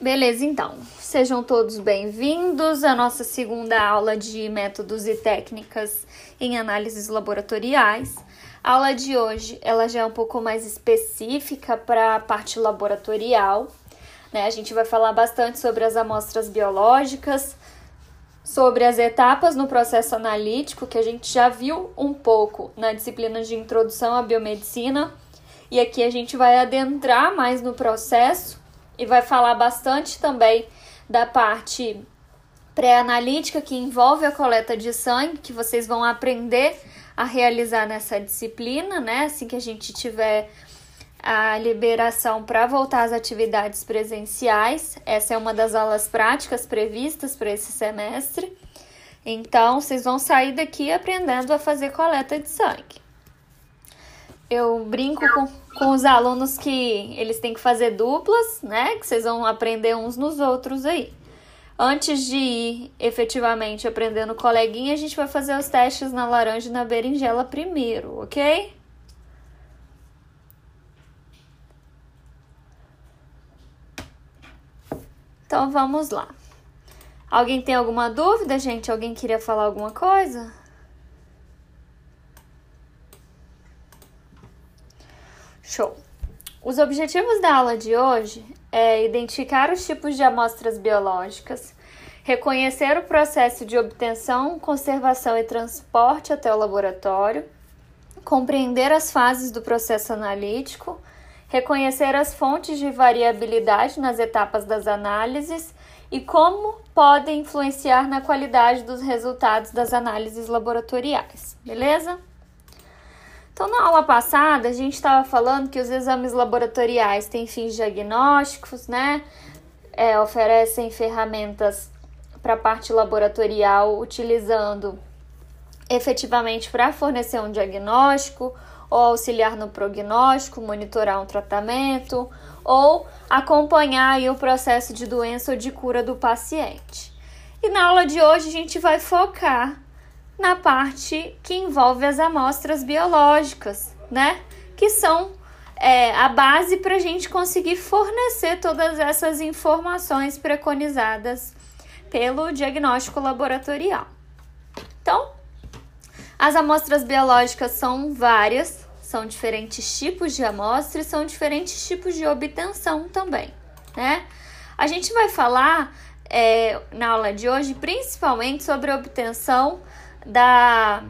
Beleza, então. Sejam todos bem-vindos à nossa segunda aula de métodos e técnicas em análises laboratoriais. A aula de hoje, ela já é um pouco mais específica para a parte laboratorial. Né? A gente vai falar bastante sobre as amostras biológicas, sobre as etapas no processo analítico, que a gente já viu um pouco na disciplina de introdução à biomedicina. E aqui a gente vai adentrar mais no processo e vai falar bastante também da parte pré-analítica que envolve a coleta de sangue, que vocês vão aprender a realizar nessa disciplina, né? Assim que a gente tiver a liberação para voltar às atividades presenciais. Essa é uma das aulas práticas previstas para esse semestre. Então, vocês vão sair daqui aprendendo a fazer coleta de sangue. Eu brinco com, com os alunos que eles têm que fazer duplas, né? Que vocês vão aprender uns nos outros aí. Antes de ir efetivamente aprendendo coleguinha, a gente vai fazer os testes na laranja e na berinjela primeiro, ok? Então vamos lá. Alguém tem alguma dúvida, gente? Alguém queria falar alguma coisa? Show! Os objetivos da aula de hoje é identificar os tipos de amostras biológicas, reconhecer o processo de obtenção, conservação e transporte até o laboratório, compreender as fases do processo analítico, reconhecer as fontes de variabilidade nas etapas das análises e como podem influenciar na qualidade dos resultados das análises laboratoriais, beleza? Então, na aula passada, a gente estava falando que os exames laboratoriais têm fins diagnósticos, né? É, oferecem ferramentas para a parte laboratorial, utilizando efetivamente para fornecer um diagnóstico, ou auxiliar no prognóstico, monitorar um tratamento, ou acompanhar o processo de doença ou de cura do paciente. E na aula de hoje a gente vai focar na parte que envolve as amostras biológicas, né? Que são é, a base para a gente conseguir fornecer todas essas informações preconizadas pelo diagnóstico laboratorial. Então, as amostras biológicas são várias, são diferentes tipos de amostras, são diferentes tipos de obtenção também, né? A gente vai falar é, na aula de hoje principalmente sobre obtenção da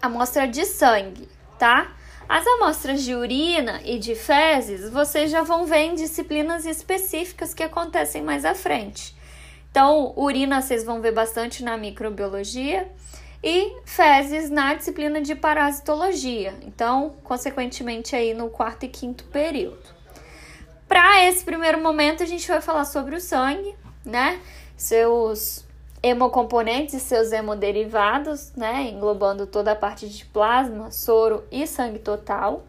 amostra de sangue, tá? As amostras de urina e de fezes vocês já vão ver em disciplinas específicas que acontecem mais à frente. Então, urina vocês vão ver bastante na microbiologia e fezes na disciplina de parasitologia. Então, consequentemente, aí no quarto e quinto período. Para esse primeiro momento, a gente vai falar sobre o sangue, né? Seus hemocomponentes e seus hemoderivados, né, englobando toda a parte de plasma, soro e sangue total,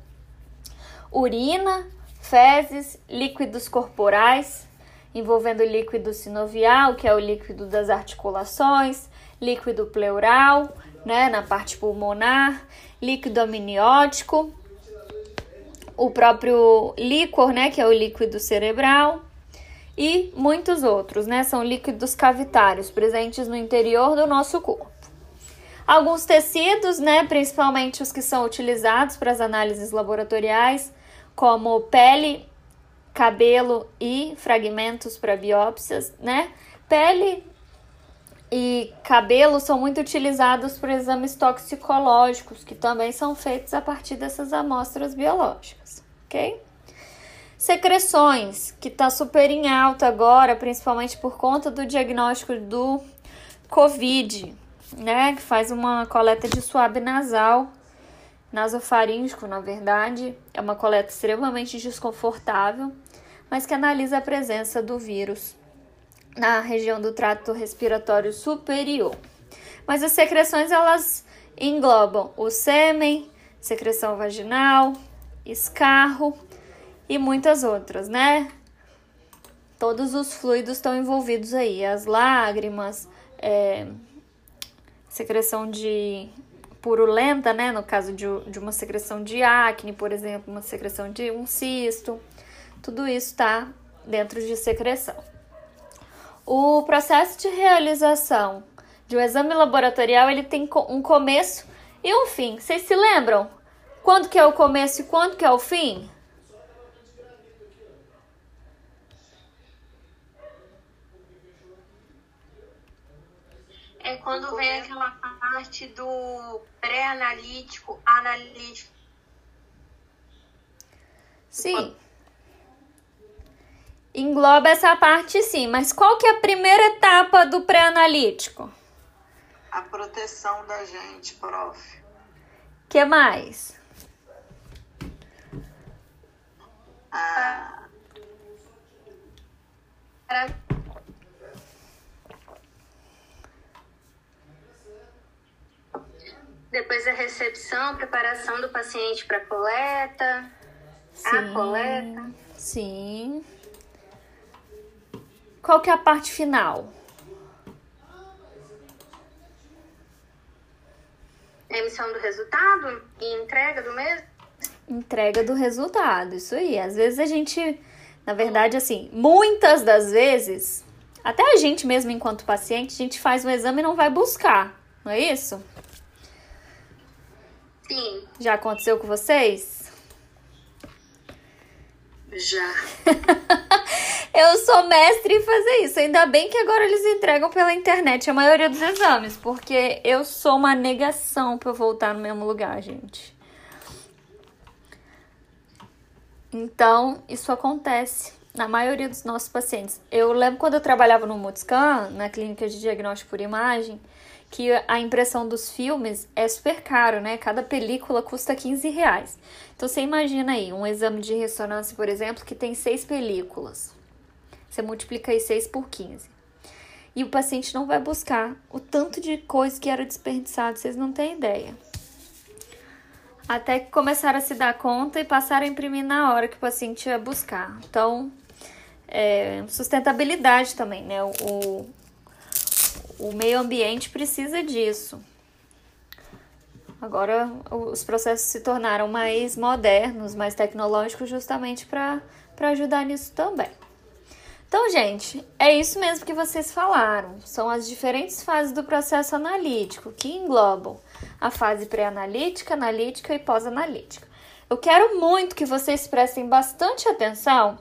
urina, fezes, líquidos corporais, envolvendo líquido sinovial, que é o líquido das articulações, líquido pleural, né, na parte pulmonar, líquido amniótico, o próprio líquor, né, que é o líquido cerebral, e muitos outros, né? São líquidos cavitários presentes no interior do nosso corpo. Alguns tecidos, né, principalmente os que são utilizados para as análises laboratoriais, como pele, cabelo e fragmentos para biópsias, né? Pele e cabelo são muito utilizados para exames toxicológicos, que também são feitos a partir dessas amostras biológicas, ok? Secreções, que está super em alta agora, principalmente por conta do diagnóstico do Covid, né? Que faz uma coleta de suave nasal, nasofaríngico, na verdade. É uma coleta extremamente desconfortável, mas que analisa a presença do vírus na região do trato respiratório superior. Mas as secreções elas englobam o sêmen, secreção vaginal, escarro e muitas outras, né? Todos os fluidos estão envolvidos aí, as lágrimas, é, secreção de purulenta, né? No caso de, de uma secreção de acne, por exemplo, uma secreção de um cisto, tudo isso está dentro de secreção. O processo de realização de um exame laboratorial ele tem um começo e um fim. Vocês se lembram? Quando que é o começo e quando que é o fim? É quando vem aquela parte do pré-analítico, analítico. Sim. Engloba essa parte sim, mas qual que é a primeira etapa do pré-analítico? A proteção da gente, prof. que mais? Ah. Depois a recepção, preparação do paciente para coleta, sim, a coleta. Sim. Qual que é a parte final? Emissão do resultado e entrega do mesmo? Entrega do resultado, isso aí. Às vezes a gente, na verdade, assim, muitas das vezes, até a gente mesmo enquanto paciente, a gente faz um exame e não vai buscar, não é isso? Sim. Já aconteceu com vocês? Já. eu sou mestre em fazer isso. Ainda bem que agora eles entregam pela internet a maioria dos exames, porque eu sou uma negação para voltar no mesmo lugar, gente. Então, isso acontece na maioria dos nossos pacientes. Eu lembro quando eu trabalhava no Multiscan, na clínica de diagnóstico por imagem, que a impressão dos filmes é super caro, né? Cada película custa 15 reais. Então você imagina aí, um exame de ressonância, por exemplo, que tem seis películas. Você multiplica aí 6 por 15. E o paciente não vai buscar o tanto de coisa que era desperdiçado, vocês não têm ideia. Até que começaram a se dar conta e passaram a imprimir na hora que o paciente ia buscar. Então, é, sustentabilidade também, né? O, o meio ambiente precisa disso. Agora os processos se tornaram mais modernos, mais tecnológicos, justamente para ajudar nisso também. Então, gente, é isso mesmo que vocês falaram. São as diferentes fases do processo analítico que englobam a fase pré-analítica, analítica e pós-analítica. Eu quero muito que vocês prestem bastante atenção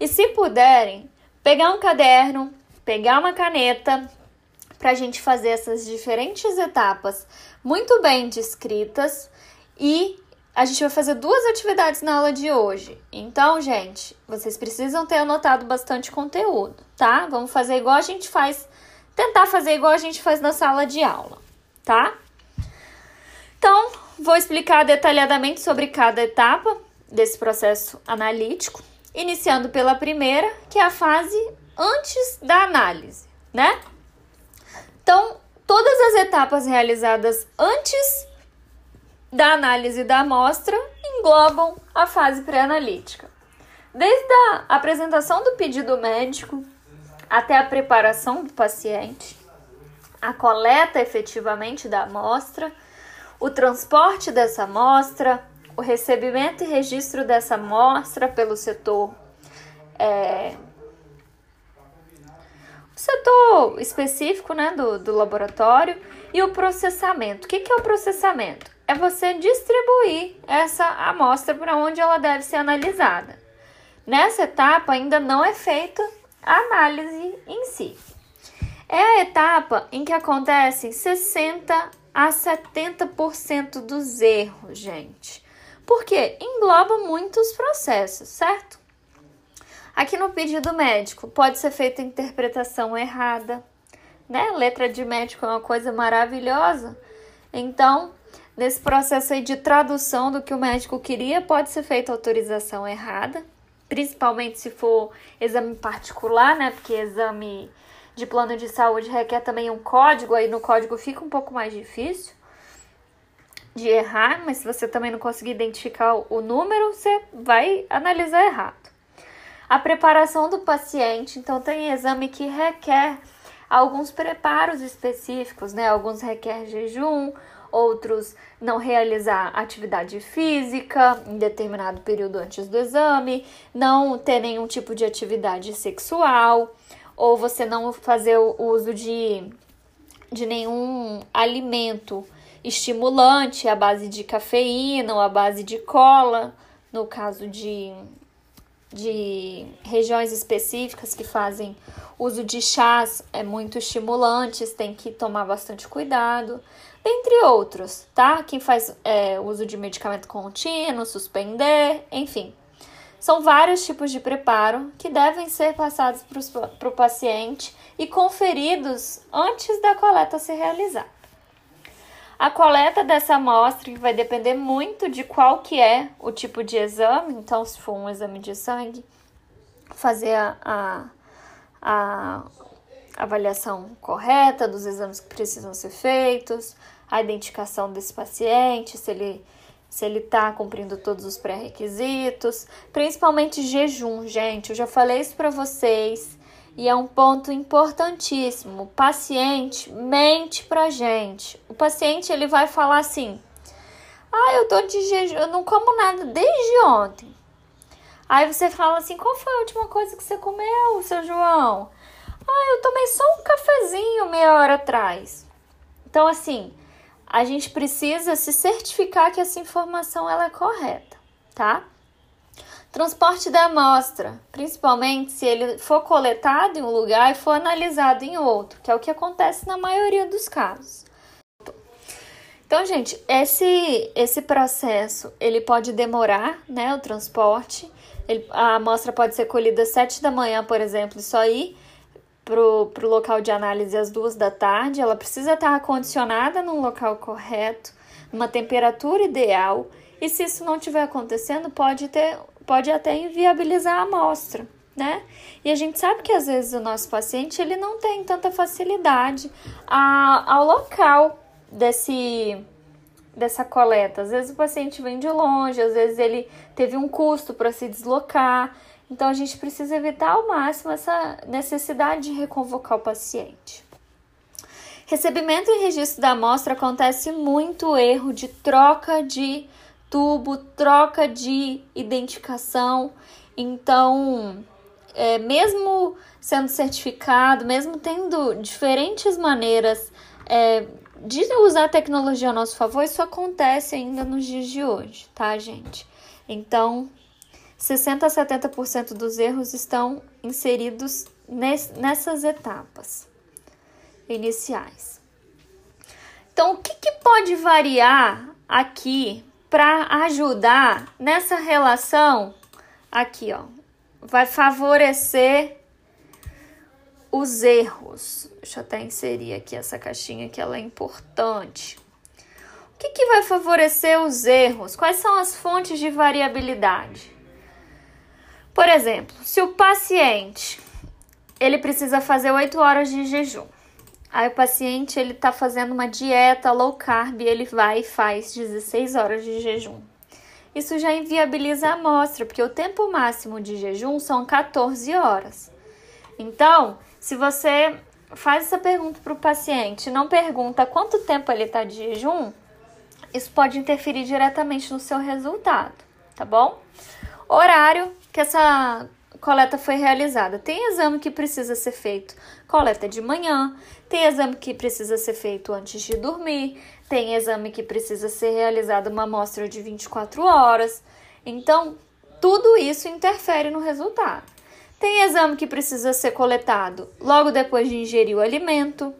e, se puderem, pegar um caderno, pegar uma caneta, para a gente fazer essas diferentes etapas muito bem descritas e a gente vai fazer duas atividades na aula de hoje. Então, gente, vocês precisam ter anotado bastante conteúdo, tá? Vamos fazer igual a gente faz, tentar fazer igual a gente faz na sala de aula, tá? Então, vou explicar detalhadamente sobre cada etapa desse processo analítico, iniciando pela primeira, que é a fase antes da análise, né? Então, todas as etapas realizadas antes da análise da amostra englobam a fase pré-analítica. Desde a apresentação do pedido médico até a preparação do paciente, a coleta efetivamente da amostra, o transporte dessa amostra, o recebimento e registro dessa amostra pelo setor é, setor específico né, do, do laboratório e o processamento. O que, que é o processamento? É você distribuir essa amostra para onde ela deve ser analisada. Nessa etapa ainda não é feita a análise em si. É a etapa em que acontecem 60 a 70% dos erros, gente. Porque engloba muitos processos, certo? Aqui no pedido médico pode ser feita interpretação errada, né? Letra de médico é uma coisa maravilhosa. Então, nesse processo aí de tradução do que o médico queria, pode ser feita autorização errada, principalmente se for exame particular, né? Porque exame de plano de saúde requer também um código, aí no código fica um pouco mais difícil de errar, mas se você também não conseguir identificar o número, você vai analisar errado. A preparação do paciente, então tem exame que requer alguns preparos específicos, né? Alguns requer jejum, outros não realizar atividade física em determinado período antes do exame, não ter nenhum tipo de atividade sexual, ou você não fazer o uso de, de nenhum alimento estimulante à base de cafeína ou à base de cola, no caso de, de regiões específicas que fazem uso de chás é muito estimulantes, tem que tomar bastante cuidado, entre outros, tá? Quem faz é, uso de medicamento contínuo, suspender, enfim. São vários tipos de preparo que devem ser passados para o paciente e conferidos antes da coleta ser realizada. A coleta dessa amostra vai depender muito de qual que é o tipo de exame. Então, se for um exame de sangue, fazer a, a, a avaliação correta dos exames que precisam ser feitos, a identificação desse paciente, se ele se ele está cumprindo todos os pré-requisitos, principalmente jejum, gente. Eu já falei isso para vocês e é um ponto importantíssimo. O paciente mente pra gente. O paciente ele vai falar assim: "Ah, eu tô de jejum, eu não como nada desde ontem". Aí você fala assim: "Qual foi a última coisa que você comeu, seu João?" "Ah, eu tomei só um cafezinho meia hora atrás". Então assim, a gente precisa se certificar que essa informação ela é correta, tá? Transporte da amostra, principalmente se ele for coletado em um lugar e for analisado em outro, que é o que acontece na maioria dos casos. Então, gente, esse esse processo ele pode demorar, né, o transporte. Ele, a amostra pode ser colhida às 7 da manhã, por exemplo, e só ir pro, pro local de análise às duas da tarde. Ela precisa estar acondicionada num local correto, numa temperatura ideal. E se isso não estiver acontecendo, pode ter pode até inviabilizar a amostra, né? E a gente sabe que às vezes o nosso paciente ele não tem tanta facilidade a, ao local desse dessa coleta. Às vezes o paciente vem de longe, às vezes ele teve um custo para se deslocar. Então a gente precisa evitar ao máximo essa necessidade de reconvocar o paciente. Recebimento e registro da amostra acontece muito erro de troca de tubo, troca de identificação. Então, é, mesmo sendo certificado, mesmo tendo diferentes maneiras é, de usar a tecnologia a nosso favor, isso acontece ainda nos dias de hoje, tá, gente? Então, 60 a 70% dos erros estão inseridos nessas etapas iniciais. Então, o que, que pode variar aqui para ajudar nessa relação aqui, ó, vai favorecer os erros. Deixa eu até inserir aqui essa caixinha que ela é importante. O que, que vai favorecer os erros? Quais são as fontes de variabilidade? Por exemplo, se o paciente ele precisa fazer 8 horas de jejum, Aí o paciente ele tá fazendo uma dieta low carb, ele vai e faz 16 horas de jejum. Isso já inviabiliza a amostra, porque o tempo máximo de jejum são 14 horas. Então, se você faz essa pergunta para o paciente, não pergunta quanto tempo ele está de jejum, isso pode interferir diretamente no seu resultado, tá bom? Horário que essa coleta foi realizada. Tem exame que precisa ser feito coleta de manhã, tem exame que precisa ser feito antes de dormir, tem exame que precisa ser realizado uma amostra de 24 horas. Então, tudo isso interfere no resultado. Tem exame que precisa ser coletado logo depois de ingerir o alimento.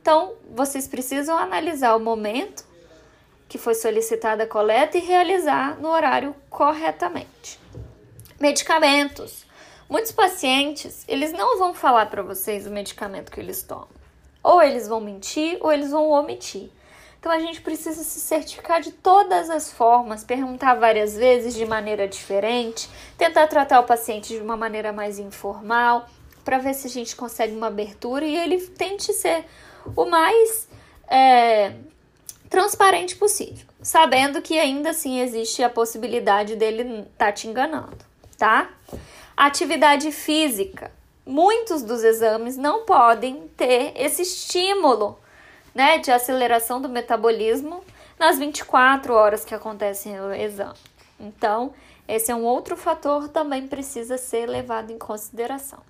Então, vocês precisam analisar o momento que foi solicitada a coleta e realizar no horário corretamente. Medicamentos. Muitos pacientes, eles não vão falar para vocês o medicamento que eles tomam. Ou eles vão mentir ou eles vão omitir. Então a gente precisa se certificar de todas as formas, perguntar várias vezes de maneira diferente, tentar tratar o paciente de uma maneira mais informal, para ver se a gente consegue uma abertura e ele tente ser o mais é, transparente possível, sabendo que ainda assim existe a possibilidade dele estar tá te enganando, tá? Atividade física. Muitos dos exames não podem ter esse estímulo né, de aceleração do metabolismo nas 24 horas que acontece o exame. Então, esse é um outro fator também precisa ser levado em consideração.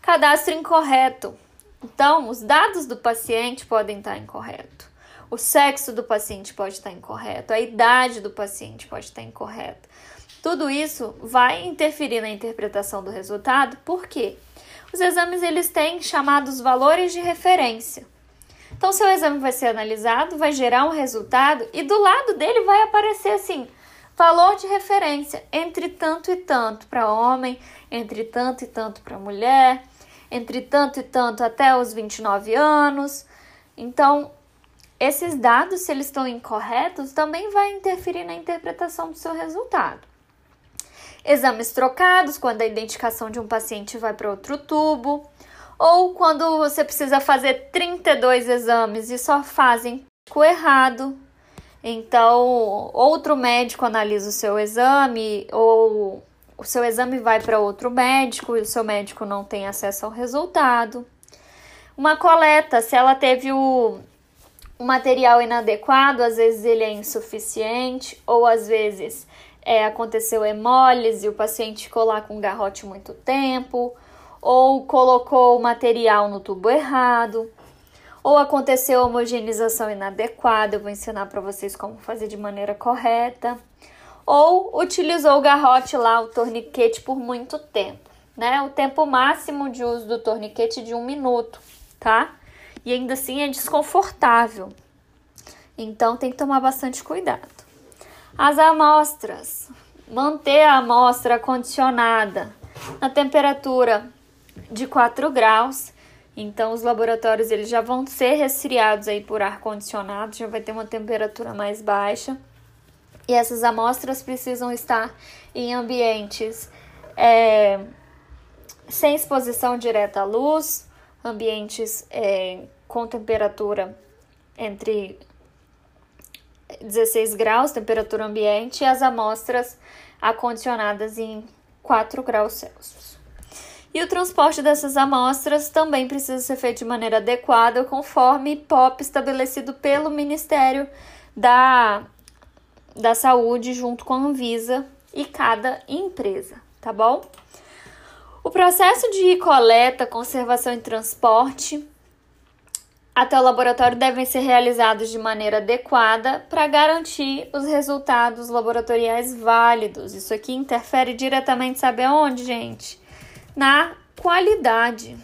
Cadastro incorreto. Então, os dados do paciente podem estar incorretos. O sexo do paciente pode estar incorreto, a idade do paciente pode estar incorreta. Tudo isso vai interferir na interpretação do resultado, porque os exames eles têm chamados valores de referência. Então, seu exame vai ser analisado, vai gerar um resultado e do lado dele vai aparecer assim: valor de referência entre tanto e tanto para homem, entre tanto e tanto para mulher, entre tanto e tanto até os 29 anos. Então, esses dados, se eles estão incorretos, também vai interferir na interpretação do seu resultado. Exames trocados, quando a identificação de um paciente vai para outro tubo, ou quando você precisa fazer 32 exames e só fazem o errado. Então, outro médico analisa o seu exame, ou o seu exame vai para outro médico e o seu médico não tem acesso ao resultado. Uma coleta, se ela teve o, o material inadequado, às vezes ele é insuficiente, ou às vezes é, aconteceu hemólise, o paciente ficou lá com garrote muito tempo, ou colocou o material no tubo errado, ou aconteceu homogeneização inadequada, eu vou ensinar para vocês como fazer de maneira correta, ou utilizou o garrote lá, o torniquete, por muito tempo, né? O tempo máximo de uso do torniquete é de um minuto, tá? e ainda assim é desconfortável. Então tem que tomar bastante cuidado. As amostras. Manter a amostra condicionada na temperatura de 4 graus. Então os laboratórios eles já vão ser resfriados aí por ar condicionado, já vai ter uma temperatura mais baixa. E essas amostras precisam estar em ambientes é, sem exposição direta à luz, ambientes é, com temperatura entre 16 graus, temperatura ambiente, e as amostras acondicionadas em 4 graus Celsius. E o transporte dessas amostras também precisa ser feito de maneira adequada, conforme POP estabelecido pelo Ministério da, da Saúde, junto com a Anvisa e cada empresa, tá bom? O processo de coleta, conservação e transporte até o laboratório devem ser realizados de maneira adequada para garantir os resultados laboratoriais válidos. Isso aqui interfere diretamente, sabe aonde, gente? Na qualidade.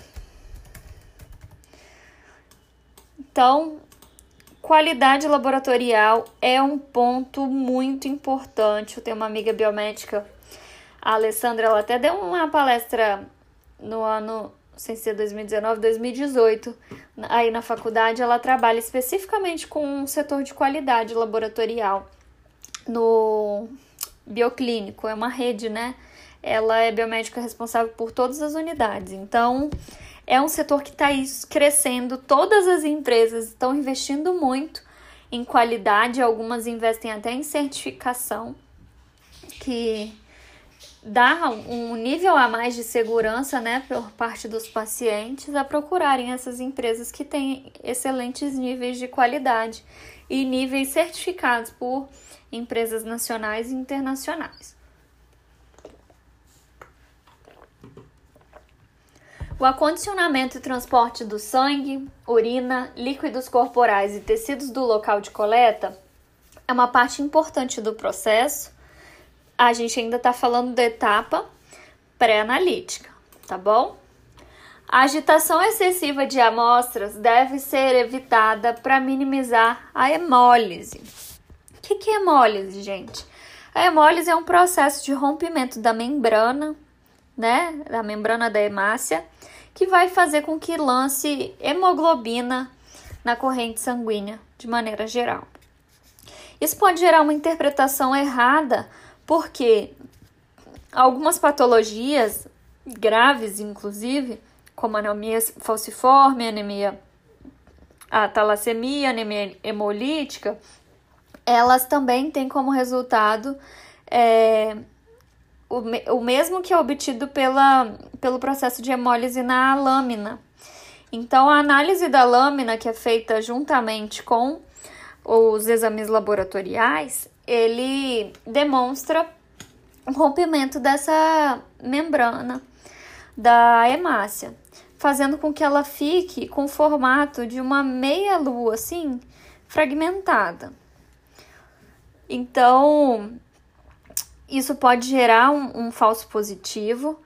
Então, qualidade laboratorial é um ponto muito importante. Eu tenho uma amiga biomédica a Alessandra, ela até deu uma palestra no ano, sem ser 2019, 2018, aí na faculdade, ela trabalha especificamente com um setor de qualidade laboratorial no bioclínico, é uma rede, né? Ela é biomédica responsável por todas as unidades. Então, é um setor que está crescendo, todas as empresas estão investindo muito em qualidade, algumas investem até em certificação, que dá um nível a mais de segurança, né, por parte dos pacientes a procurarem essas empresas que têm excelentes níveis de qualidade e níveis certificados por empresas nacionais e internacionais. O acondicionamento e transporte do sangue, urina, líquidos corporais e tecidos do local de coleta é uma parte importante do processo a gente ainda está falando da etapa pré-analítica, tá bom? A agitação excessiva de amostras deve ser evitada para minimizar a hemólise. O que, que é hemólise, gente? A hemólise é um processo de rompimento da membrana, né, da membrana da hemácia, que vai fazer com que lance hemoglobina na corrente sanguínea de maneira geral. Isso pode gerar uma interpretação errada porque algumas patologias graves, inclusive, como anemia falciforme, anemia a talassemia, anemia hemolítica, elas também têm como resultado é, o, o mesmo que é obtido pela, pelo processo de hemólise na lâmina. Então, a análise da lâmina, que é feita juntamente com os exames laboratoriais, ele demonstra o rompimento dessa membrana da hemácia, fazendo com que ela fique com o formato de uma meia lua, assim, fragmentada. Então, isso pode gerar um, um falso positivo,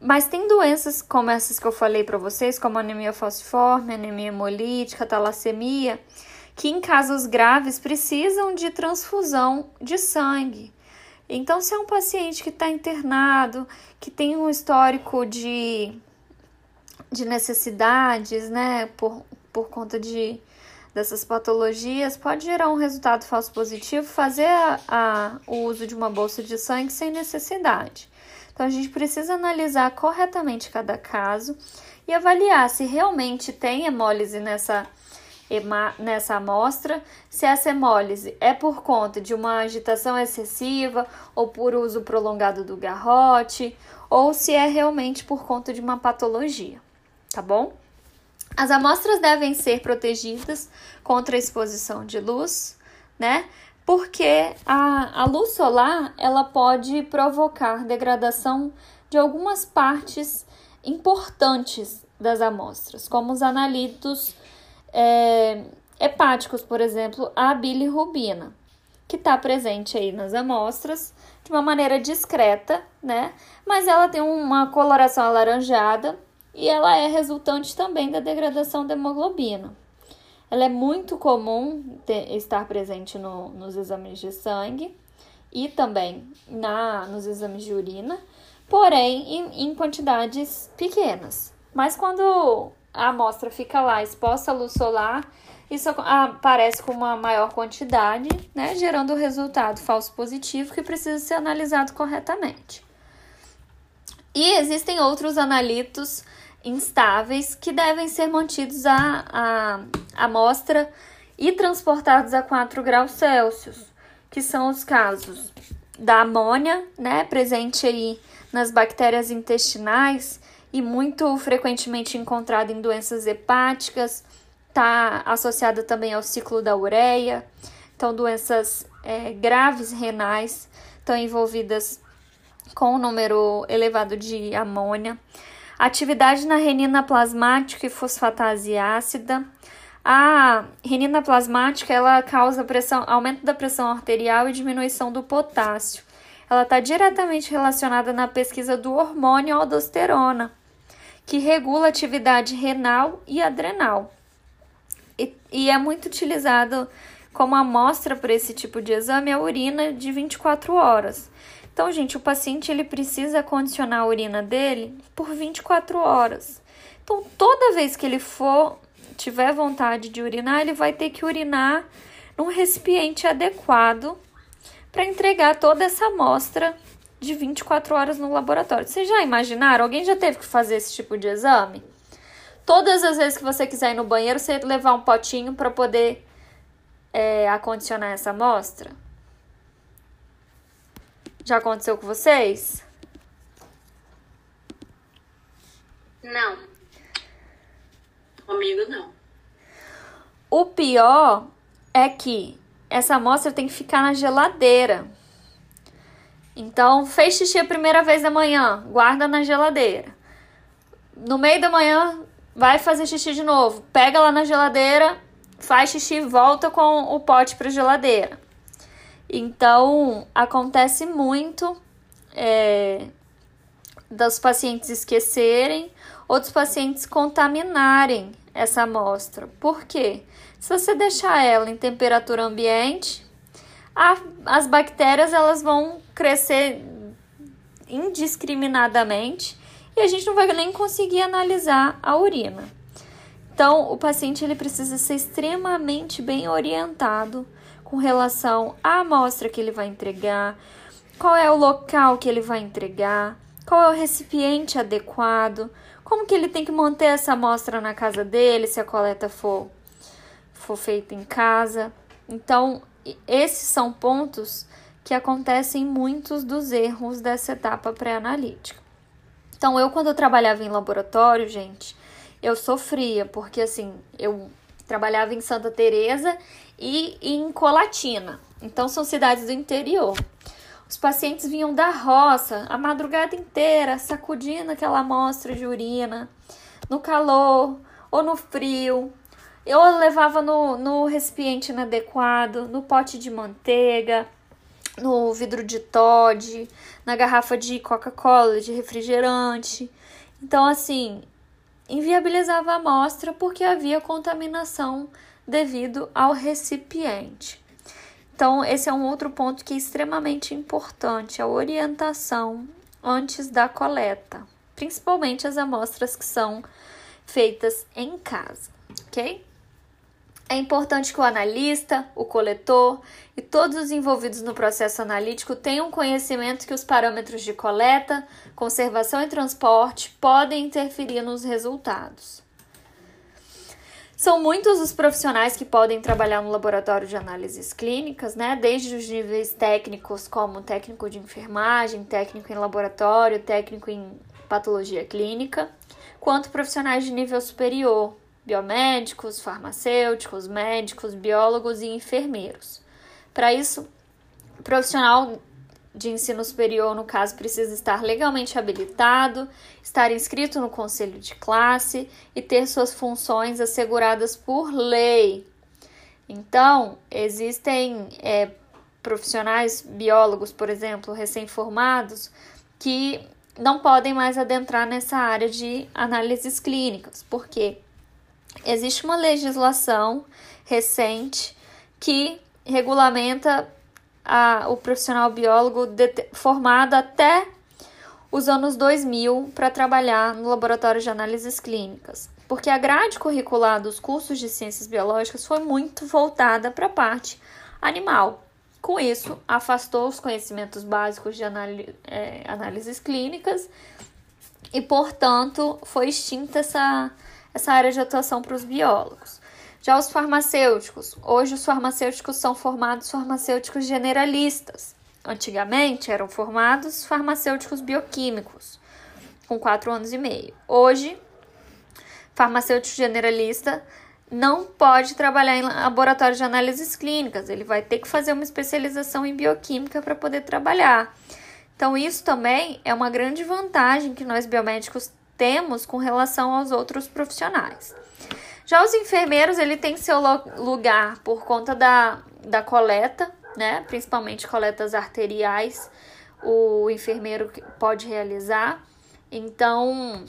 mas tem doenças como essas que eu falei para vocês, como anemia falciforme, anemia hemolítica, talassemia, que em casos graves precisam de transfusão de sangue. Então, se é um paciente que está internado, que tem um histórico de, de necessidades, né, por, por conta de dessas patologias, pode gerar um resultado falso positivo, fazer a, a, o uso de uma bolsa de sangue sem necessidade. Então, a gente precisa analisar corretamente cada caso e avaliar se realmente tem hemólise nessa, nessa amostra, se essa hemólise é por conta de uma agitação excessiva ou por uso prolongado do garrote, ou se é realmente por conta de uma patologia, tá bom? As amostras devem ser protegidas contra a exposição de luz, né? porque a, a luz solar ela pode provocar degradação de algumas partes importantes das amostras, como os analitos é, hepáticos, por exemplo, a bilirrubina, que está presente aí nas amostras de uma maneira discreta, né? Mas ela tem uma coloração alaranjada e ela é resultante também da degradação da hemoglobina. Ela é muito comum ter, estar presente no, nos exames de sangue e também na, nos exames de urina, porém em, em quantidades pequenas. Mas quando a amostra fica lá exposta à luz solar, isso aparece com uma maior quantidade, né, gerando o resultado falso positivo que precisa ser analisado corretamente. E existem outros analitos instáveis que devem ser mantidos à, amostra e transportados a 4 graus Celsius, que são os casos da amônia, né, presente aí nas bactérias intestinais e muito frequentemente encontrada em doenças hepáticas, está associada também ao ciclo da ureia, então doenças é, graves renais estão envolvidas com um número elevado de amônia atividade na renina plasmática e fosfatase ácida. A renina plasmática ela causa pressão, aumento da pressão arterial e diminuição do potássio. Ela está diretamente relacionada na pesquisa do hormônio aldosterona, que regula a atividade renal e adrenal. E, e é muito utilizado como amostra para esse tipo de exame a urina de 24 horas. Então, gente, o paciente ele precisa condicionar a urina dele por 24 horas. Então, toda vez que ele for tiver vontade de urinar, ele vai ter que urinar num recipiente adequado para entregar toda essa amostra de 24 horas no laboratório. Vocês já imaginaram? Alguém já teve que fazer esse tipo de exame? Todas as vezes que você quiser ir no banheiro, você levar um potinho para poder é, acondicionar essa amostra? Já aconteceu com vocês? Não. Comigo não. O pior é que essa amostra tem que ficar na geladeira. Então, fez xixi a primeira vez da manhã, guarda na geladeira. No meio da manhã, vai fazer xixi de novo, pega lá na geladeira, faz xixi, volta com o pote para geladeira. Então, acontece muito é, dos pacientes esquecerem ou dos pacientes contaminarem essa amostra. Por quê? Se você deixar ela em temperatura ambiente, a, as bactérias elas vão crescer indiscriminadamente e a gente não vai nem conseguir analisar a urina. Então, o paciente ele precisa ser extremamente bem orientado com relação à amostra que ele vai entregar, qual é o local que ele vai entregar, qual é o recipiente adequado, como que ele tem que manter essa amostra na casa dele, se a coleta for, for feita em casa. Então, esses são pontos que acontecem muitos dos erros dessa etapa pré-analítica. Então, eu, quando eu trabalhava em laboratório, gente, eu sofria, porque assim, eu trabalhava em Santa Teresa e em Colatina. Então são cidades do interior. Os pacientes vinham da roça a madrugada inteira, sacudindo aquela amostra de urina, no calor ou no frio. Eu levava no, no recipiente inadequado, no pote de manteiga, no vidro de Todd, na garrafa de Coca-Cola, de refrigerante. Então, assim, inviabilizava a amostra porque havia contaminação devido ao recipiente. Então, esse é um outro ponto que é extremamente importante, a orientação antes da coleta, principalmente as amostras que são feitas em casa, ok? É importante que o analista, o coletor e todos os envolvidos no processo analítico tenham conhecimento que os parâmetros de coleta, conservação e transporte podem interferir nos resultados. São muitos os profissionais que podem trabalhar no laboratório de análises clínicas, né? Desde os níveis técnicos, como técnico de enfermagem, técnico em laboratório, técnico em patologia clínica, quanto profissionais de nível superior, biomédicos, farmacêuticos, médicos, biólogos e enfermeiros. Para isso, o profissional de ensino superior, no caso, precisa estar legalmente habilitado, estar inscrito no conselho de classe e ter suas funções asseguradas por lei. Então, existem é, profissionais biólogos, por exemplo, recém-formados, que não podem mais adentrar nessa área de análises clínicas, porque existe uma legislação recente que regulamenta a, o profissional biólogo de, formado até os anos 2000 para trabalhar no laboratório de análises clínicas, porque a grade curricular dos cursos de ciências biológicas foi muito voltada para a parte animal. Com isso, afastou os conhecimentos básicos de é, análises clínicas e, portanto, foi extinta essa, essa área de atuação para os biólogos. Já os farmacêuticos, hoje os farmacêuticos são formados farmacêuticos generalistas. Antigamente eram formados farmacêuticos bioquímicos, com quatro anos e meio. Hoje, farmacêutico generalista não pode trabalhar em laboratório de análises clínicas, ele vai ter que fazer uma especialização em bioquímica para poder trabalhar. Então, isso também é uma grande vantagem que nós biomédicos temos com relação aos outros profissionais. Já os enfermeiros, ele tem seu lugar por conta da, da coleta, né? Principalmente coletas arteriais, o enfermeiro pode realizar. Então,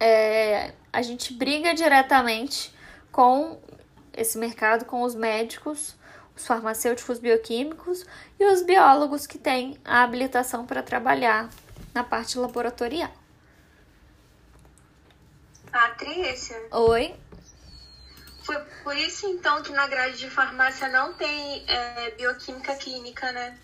é, a gente briga diretamente com esse mercado, com os médicos, os farmacêuticos bioquímicos e os biólogos que têm a habilitação para trabalhar na parte laboratorial. Patrícia? Oi. Foi por isso então que na grade de farmácia não tem é, bioquímica clínica, né?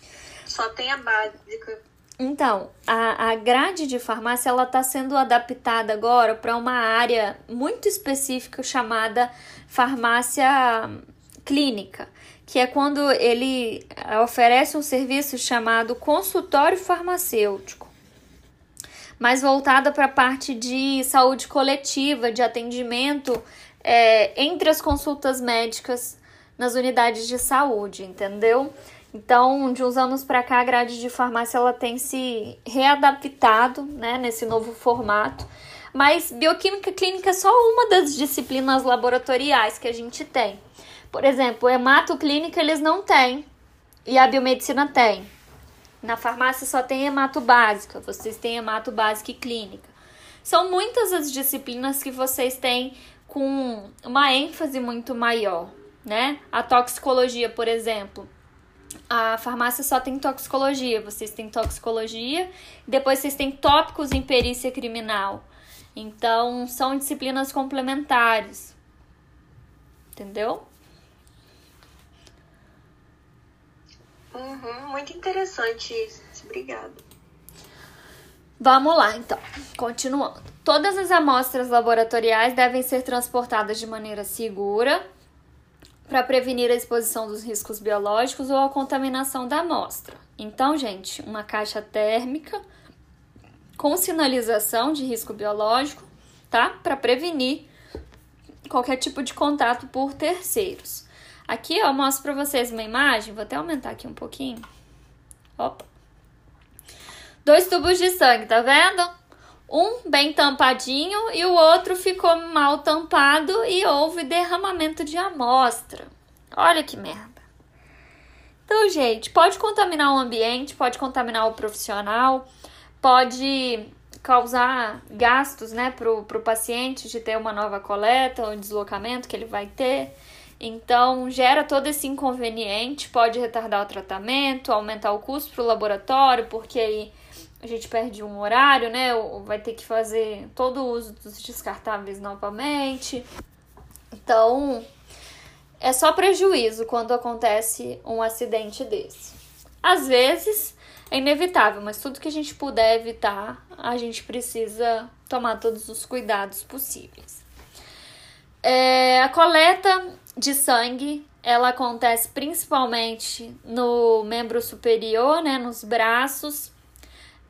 Só tem a básica. Então, a, a grade de farmácia ela está sendo adaptada agora para uma área muito específica chamada farmácia clínica, que é quando ele oferece um serviço chamado consultório farmacêutico mais voltada para a parte de saúde coletiva, de atendimento é, entre as consultas médicas nas unidades de saúde, entendeu? Então, de uns anos para cá, a grade de farmácia ela tem se readaptado, né, nesse novo formato. Mas bioquímica clínica é só uma das disciplinas laboratoriais que a gente tem. Por exemplo, hematoclínica eles não têm e a biomedicina tem. Na farmácia só tem hemato básica, vocês têm hemato básica e clínica. São muitas as disciplinas que vocês têm com uma ênfase muito maior, né? A toxicologia, por exemplo. A farmácia só tem toxicologia, vocês têm toxicologia, depois vocês têm tópicos em perícia criminal. Então, são disciplinas complementares. Entendeu? Uhum, muito interessante isso. Obrigada. Vamos lá, então. Continuando. Todas as amostras laboratoriais devem ser transportadas de maneira segura para prevenir a exposição dos riscos biológicos ou a contaminação da amostra. Então, gente, uma caixa térmica com sinalização de risco biológico tá? Para prevenir qualquer tipo de contato por terceiros. Aqui eu mostro para vocês uma imagem, vou até aumentar aqui um pouquinho. Opa. Dois tubos de sangue, tá vendo? Um bem tampadinho e o outro ficou mal tampado e houve derramamento de amostra. Olha que merda. Então, gente, pode contaminar o ambiente, pode contaminar o profissional, pode causar gastos né, para o paciente de ter uma nova coleta ou deslocamento que ele vai ter. Então, gera todo esse inconveniente, pode retardar o tratamento, aumentar o custo para o laboratório, porque aí a gente perde um horário, né? Vai ter que fazer todo o uso dos descartáveis novamente. Então, é só prejuízo quando acontece um acidente desse. Às vezes é inevitável, mas tudo que a gente puder evitar, a gente precisa tomar todos os cuidados possíveis. É, a coleta de sangue ela acontece principalmente no membro superior, né, nos braços,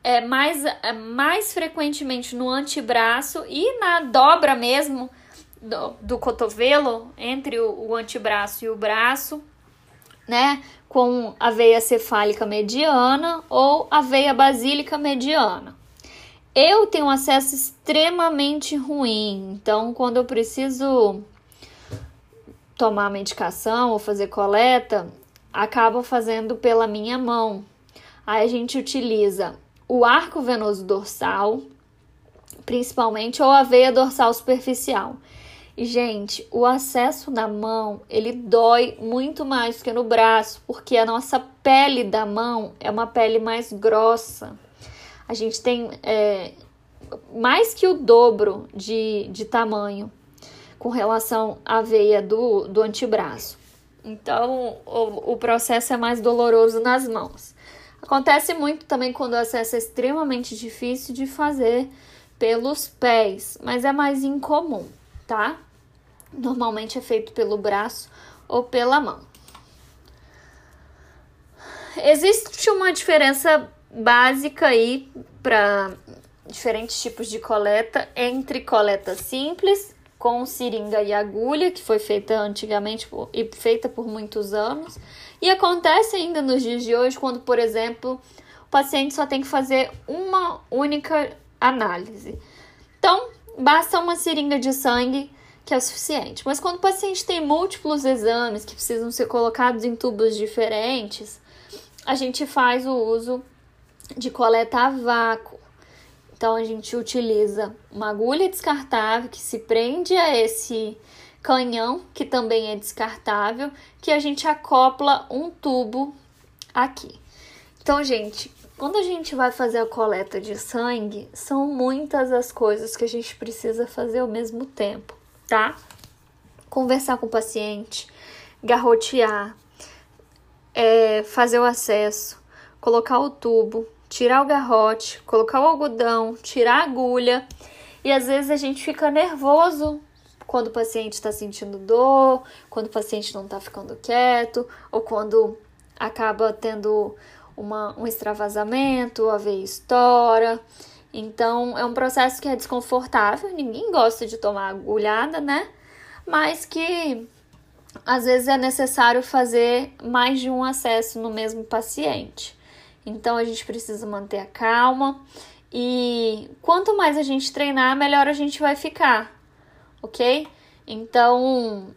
é mais, é mais frequentemente no antebraço e na dobra mesmo do, do cotovelo, entre o, o antebraço e o braço, né? Com a veia cefálica mediana ou a veia basílica mediana. Eu tenho acesso extremamente ruim, então quando eu preciso tomar medicação ou fazer coleta, acabo fazendo pela minha mão. Aí a gente utiliza o arco venoso dorsal, principalmente, ou a veia dorsal superficial. E, gente, o acesso na mão, ele dói muito mais que no braço, porque a nossa pele da mão é uma pele mais grossa. A gente tem é, mais que o dobro de, de tamanho com relação à veia do, do antebraço. Então, o, o processo é mais doloroso nas mãos. Acontece muito também quando o acesso é extremamente difícil de fazer pelos pés, mas é mais incomum tá? Normalmente é feito pelo braço ou pela mão. Existe uma diferença básica aí para diferentes tipos de coleta entre coleta simples com seringa e agulha, que foi feita antigamente e feita por muitos anos, e acontece ainda nos dias de hoje quando, por exemplo, o paciente só tem que fazer uma única análise. Então, basta uma seringa de sangue que é o suficiente. Mas quando o paciente tem múltiplos exames que precisam ser colocados em tubos diferentes, a gente faz o uso de coleta a vácuo. Então a gente utiliza uma agulha descartável que se prende a esse canhão, que também é descartável, que a gente acopla um tubo aqui. Então, gente, quando a gente vai fazer a coleta de sangue, são muitas as coisas que a gente precisa fazer ao mesmo tempo, tá? Conversar com o paciente, garrotear, é, fazer o acesso, colocar o tubo, tirar o garrote, colocar o algodão, tirar a agulha. E às vezes a gente fica nervoso quando o paciente está sentindo dor, quando o paciente não está ficando quieto, ou quando acaba tendo uma, um extravasamento, a veia estoura. Então é um processo que é desconfortável, ninguém gosta de tomar agulhada, né? Mas que às vezes é necessário fazer mais de um acesso no mesmo paciente. Então a gente precisa manter a calma e quanto mais a gente treinar, melhor a gente vai ficar, ok? Então,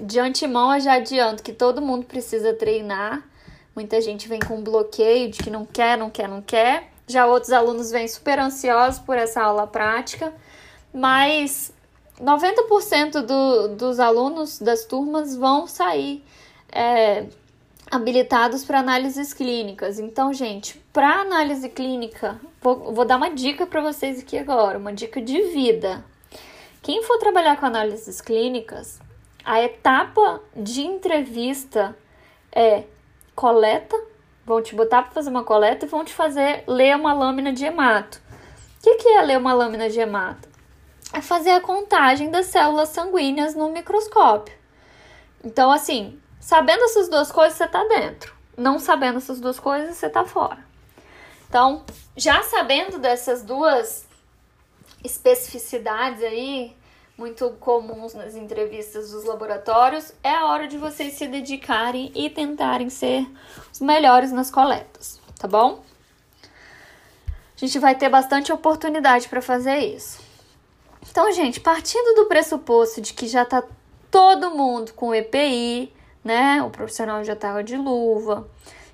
de antemão, eu já adianto que todo mundo precisa treinar Muita gente vem com bloqueio de que não quer, não quer, não quer. Já outros alunos vêm super ansiosos por essa aula prática, mas 90% do, dos alunos das turmas vão sair é, habilitados para análises clínicas. Então, gente, para análise clínica, vou, vou dar uma dica para vocês aqui agora, uma dica de vida. Quem for trabalhar com análises clínicas, a etapa de entrevista é coleta, vão te botar para fazer uma coleta e vão te fazer ler uma lâmina de hemato. O que, que é ler uma lâmina de hemato? É fazer a contagem das células sanguíneas no microscópio. Então, assim, sabendo essas duas coisas, você tá dentro. Não sabendo essas duas coisas, você tá fora. Então, já sabendo dessas duas especificidades aí muito comuns nas entrevistas dos laboratórios, é a hora de vocês se dedicarem e tentarem ser os melhores nas coletas, tá bom? A gente vai ter bastante oportunidade para fazer isso. Então, gente, partindo do pressuposto de que já tá todo mundo com EPI, né? O profissional já tava de luva,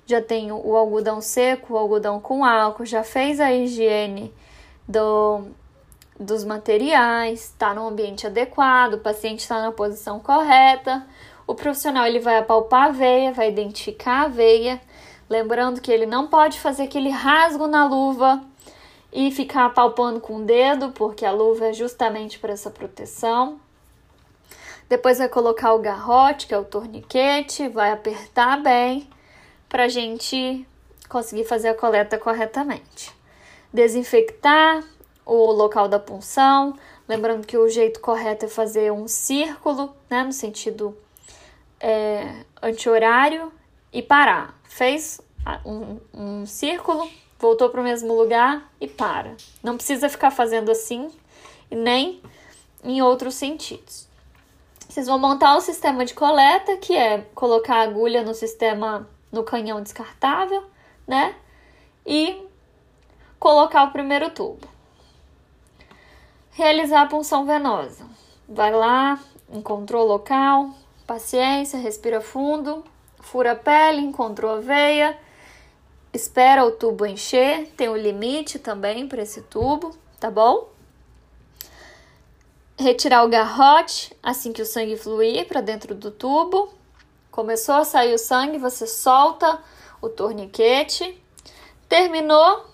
já tem o algodão seco, o algodão com álcool, já fez a higiene do, dos materiais, está no ambiente adequado, o paciente está na posição correta. O profissional ele vai apalpar a veia, vai identificar a veia, lembrando que ele não pode fazer aquele rasgo na luva e ficar apalpando com o dedo, porque a luva é justamente para essa proteção. Depois vai colocar o garrote, que é o torniquete, vai apertar bem para a gente conseguir fazer a coleta corretamente. Desinfectar o local da punção, lembrando que o jeito correto é fazer um círculo, né, no sentido é, anti-horário e parar. Fez um, um círculo, voltou para o mesmo lugar e para. Não precisa ficar fazendo assim nem em outros sentidos. Vocês vão montar o sistema de coleta, que é colocar a agulha no sistema no canhão descartável, né? E colocar o primeiro tubo. Realizar a punção venosa. Vai lá, encontrou o local, paciência, respira fundo, fura a pele, encontrou a veia, espera o tubo encher, tem o um limite também para esse tubo, tá bom? Retirar o garrote assim que o sangue fluir para dentro do tubo. Começou a sair o sangue, você solta o torniquete. Terminou,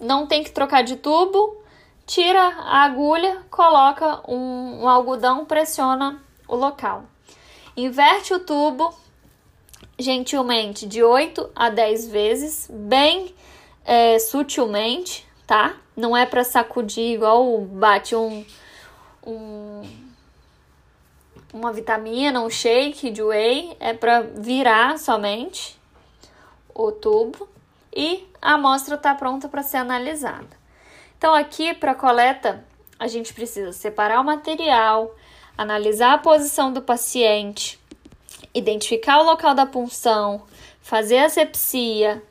não tem que trocar de tubo. Tira a agulha, coloca um, um algodão, pressiona o local. Inverte o tubo gentilmente de 8 a 10 vezes, bem é, sutilmente, tá? Não é para sacudir igual bate um um, uma vitamina, um shake de whey, é para virar somente o tubo e a amostra está pronta para ser analisada. Então, aqui para coleta, a gente precisa separar o material, analisar a posição do paciente, identificar o local da punção, fazer a sepsia,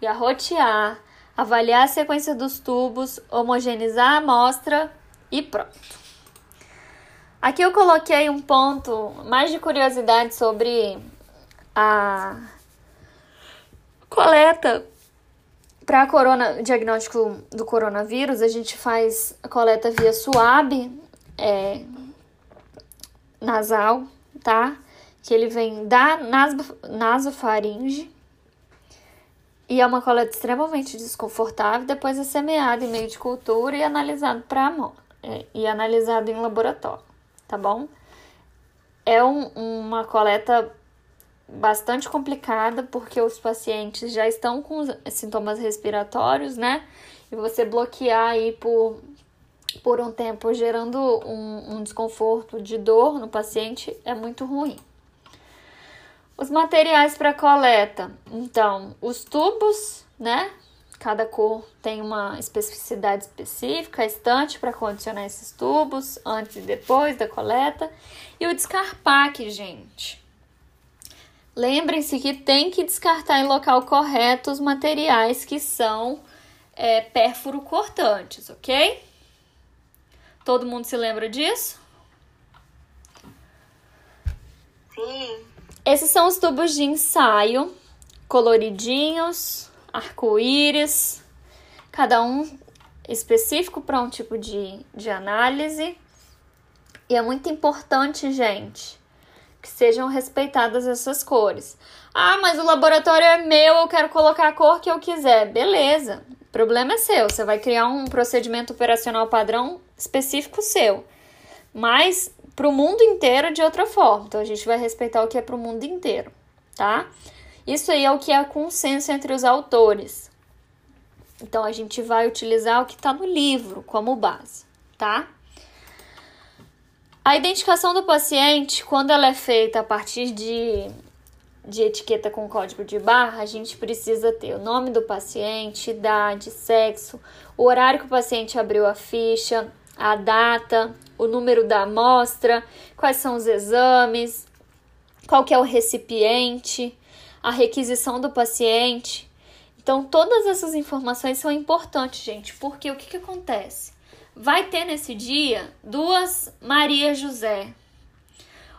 garrotear, avaliar a sequência dos tubos, homogeneizar a amostra e pronto. Aqui eu coloquei um ponto mais de curiosidade sobre a coleta para corona diagnóstico do coronavírus. A gente faz a coleta via suave é, nasal, tá? Que ele vem da nasofaringe e é uma coleta extremamente desconfortável. Depois é semeado em meio de cultura e analisado para é, e analisado em laboratório tá bom? É um, uma coleta bastante complicada porque os pacientes já estão com sintomas respiratórios, né? E você bloquear aí por, por um tempo gerando um, um desconforto de dor no paciente é muito ruim. Os materiais para coleta, então, os tubos, né? Cada cor tem uma especificidade específica, a estante para condicionar esses tubos antes e depois da coleta. E o descarpaque, gente. Lembrem-se que tem que descartar em local correto os materiais que são é, pérfuro cortantes, ok? Todo mundo se lembra disso? Sim. Esses são os tubos de ensaio, coloridinhos, arco-íris, cada um específico para um tipo de, de análise. E é muito importante, gente, que sejam respeitadas essas cores. Ah, mas o laboratório é meu, eu quero colocar a cor que eu quiser. Beleza, o problema é seu. Você vai criar um procedimento operacional padrão específico seu. Mas para o mundo inteiro de outra forma. Então a gente vai respeitar o que é para o mundo inteiro, tá? Isso aí é o que é consenso entre os autores. Então a gente vai utilizar o que está no livro como base, tá? A identificação do paciente, quando ela é feita a partir de, de etiqueta com código de barra, a gente precisa ter o nome do paciente, idade, sexo, o horário que o paciente abriu a ficha, a data, o número da amostra, quais são os exames, qual que é o recipiente, a requisição do paciente. Então, todas essas informações são importantes, gente, porque o que, que acontece? Vai ter nesse dia duas Maria José,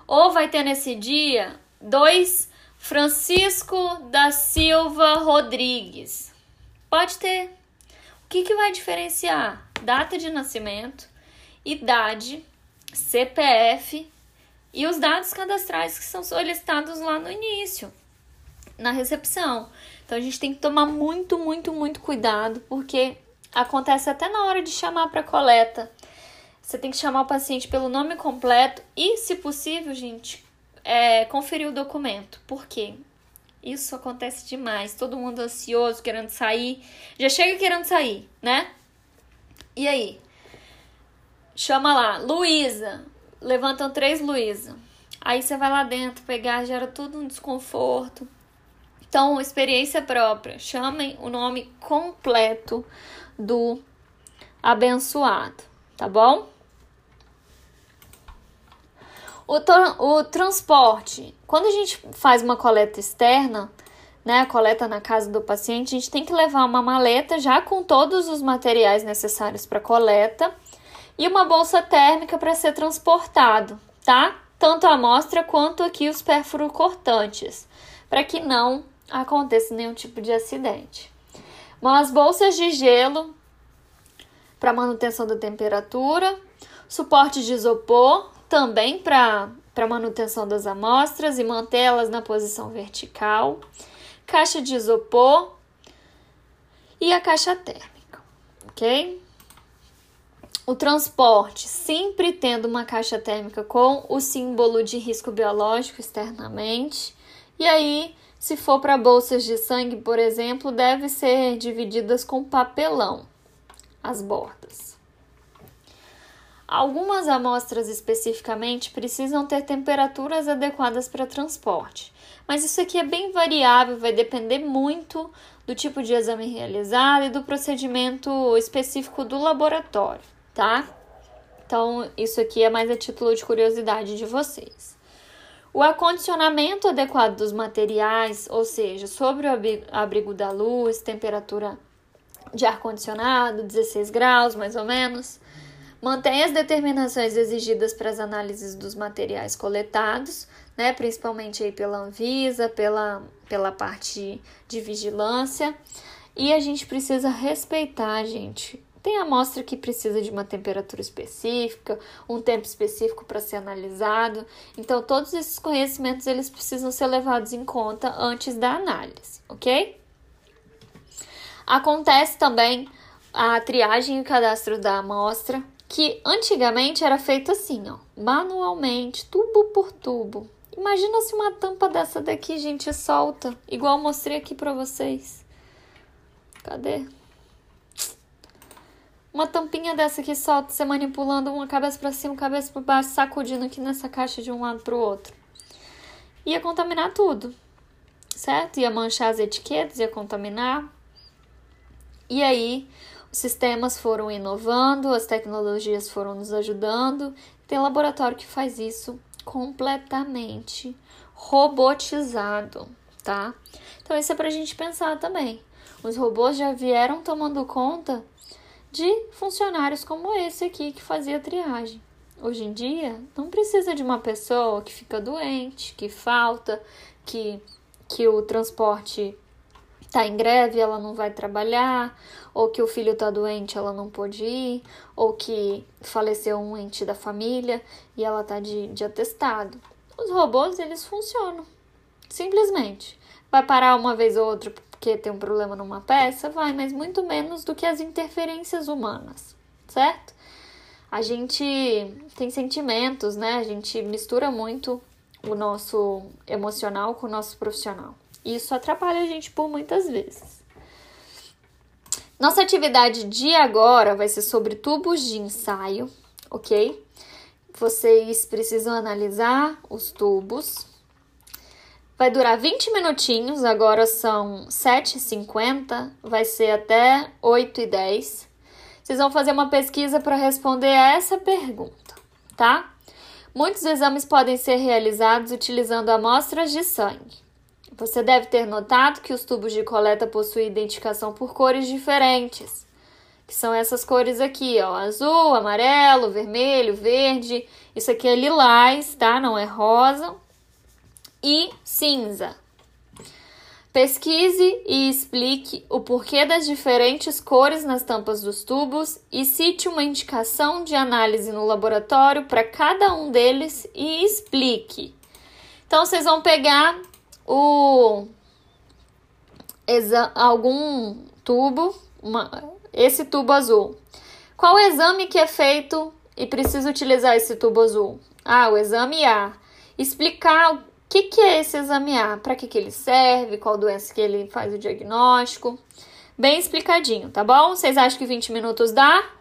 ou vai ter nesse dia dois Francisco da Silva Rodrigues. Pode ter. O que, que vai diferenciar? Data de nascimento, idade, CPF e os dados cadastrais que são solicitados lá no início, na recepção. Então a gente tem que tomar muito, muito, muito cuidado, porque acontece até na hora de chamar para coleta. Você tem que chamar o paciente pelo nome completo e, se possível, gente, é, conferir o documento. Por quê? Isso acontece demais. Todo mundo ansioso, querendo sair. Já chega querendo sair, né? E aí? Chama lá, Luísa. Levantam três Luísa. Aí você vai lá dentro pegar, gera tudo um desconforto. Então, experiência própria. Chamem o nome completo do abençoado, tá bom? O, o transporte. Quando a gente faz uma coleta externa, né, a coleta na casa do paciente, a gente tem que levar uma maleta já com todos os materiais necessários para coleta e uma bolsa térmica para ser transportado, tá? Tanto a amostra quanto aqui os pérfuro cortantes, para que não aconteça nenhum tipo de acidente. Umas bolsas de gelo para manutenção da temperatura, suporte de isopor também para manutenção das amostras e mantê-las na posição vertical, caixa de isopor e a caixa térmica, ok? O transporte, sempre tendo uma caixa térmica com o símbolo de risco biológico externamente. E aí, se for para bolsas de sangue, por exemplo, deve ser divididas com papelão as bordas. Algumas amostras especificamente precisam ter temperaturas adequadas para transporte, mas isso aqui é bem variável, vai depender muito do tipo de exame realizado e do procedimento específico do laboratório, tá? Então, isso aqui é mais a título de curiosidade de vocês. O acondicionamento adequado dos materiais, ou seja, sobre o abrigo da luz, temperatura de ar-condicionado, 16 graus mais ou menos Mantém as determinações exigidas para as análises dos materiais coletados, né, principalmente aí pela Anvisa, pela, pela parte de vigilância. E a gente precisa respeitar, gente. Tem amostra que precisa de uma temperatura específica, um tempo específico para ser analisado. Então, todos esses conhecimentos eles precisam ser levados em conta antes da análise, ok? Acontece também a triagem e cadastro da amostra, que antigamente era feito assim, ó, manualmente, tubo por tubo. Imagina se uma tampa dessa daqui, gente, solta, igual mostrei aqui para vocês. Cadê? Uma tampinha dessa aqui solta, você manipulando uma cabeça para cima, cabeça para baixo, sacudindo aqui nessa caixa de um lado pro outro. Ia contaminar tudo, certo? Ia manchar as etiquetas, ia contaminar. E aí, os sistemas foram inovando, as tecnologias foram nos ajudando. Tem laboratório que faz isso completamente robotizado, tá? Então isso é para a gente pensar também. Os robôs já vieram tomando conta de funcionários como esse aqui que fazia triagem. Hoje em dia, não precisa de uma pessoa que fica doente, que falta, que, que o transporte tá em greve, ela não vai trabalhar, ou que o filho tá doente, ela não pode ir, ou que faleceu um ente da família e ela tá de, de atestado. Os robôs, eles funcionam. Simplesmente. Vai parar uma vez ou outra porque tem um problema numa peça? Vai, mas muito menos do que as interferências humanas, certo? A gente tem sentimentos, né? A gente mistura muito o nosso emocional com o nosso profissional. Isso atrapalha a gente por muitas vezes. Nossa atividade de agora vai ser sobre tubos de ensaio, ok? Vocês precisam analisar os tubos. Vai durar 20 minutinhos, agora são 7h50, vai ser até 8h10. Vocês vão fazer uma pesquisa para responder a essa pergunta, tá? Muitos exames podem ser realizados utilizando amostras de sangue. Você deve ter notado que os tubos de coleta possuem identificação por cores diferentes, que são essas cores aqui, ó, azul, amarelo, vermelho, verde. Isso aqui é lilás, tá? Não é rosa. E cinza. Pesquise e explique o porquê das diferentes cores nas tampas dos tubos e cite uma indicação de análise no laboratório para cada um deles e explique. Então, vocês vão pegar o algum tubo, uma, esse tubo azul. Qual o exame que é feito e precisa utilizar esse tubo azul? Ah, o exame A. Explicar o que, que é esse exame A? Para que, que ele serve? Qual doença que ele faz o diagnóstico? Bem explicadinho, tá bom? Vocês acham que 20 minutos dá?